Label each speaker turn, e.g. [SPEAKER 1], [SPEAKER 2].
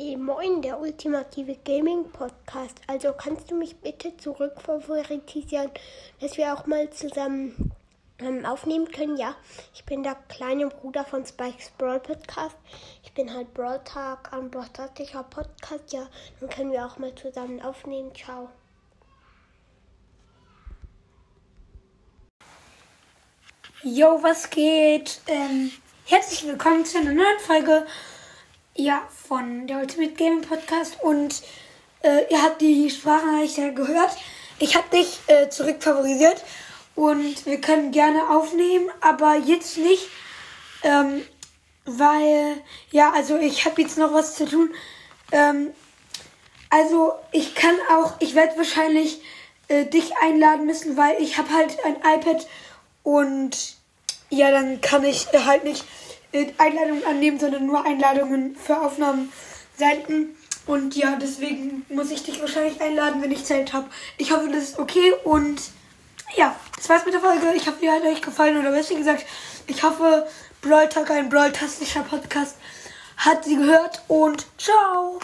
[SPEAKER 1] Eh, moin, der ultimative Gaming Podcast. Also kannst du mich bitte zurückfavorisieren, dass wir auch mal zusammen ähm, aufnehmen können? Ja, ich bin der kleine Bruder von Spikes Brawl Podcast. Ich bin halt Brawl Tag, ein broadcastischer Podcast. Ja, dann können wir auch mal zusammen aufnehmen. Ciao.
[SPEAKER 2] Yo, was geht? Ähm, herzlich willkommen zu einer neuen Folge ja, von der Ultimate Gaming Podcast. Und äh, ihr habt die Sprachnachricht gehört. Ich habe dich äh, zurückfavorisiert und wir können gerne aufnehmen, aber jetzt nicht, ähm, weil, ja, also ich habe jetzt noch was zu tun. Ähm, also ich kann auch, ich werde wahrscheinlich äh, dich einladen müssen, weil ich habe halt ein iPad und ja, dann kann ich halt nicht Einladungen annehmen, sondern nur Einladungen für Aufnahmen senden. Und ja, deswegen muss ich dich wahrscheinlich einladen, wenn ich Zeit habe. Ich hoffe, das ist okay und ja, das war's mit der Folge. Ich hoffe, die hat euch gefallen oder besser gesagt, ich hoffe, Brawl Talk, ein Brawl-tastischer Podcast, hat sie gehört und ciao!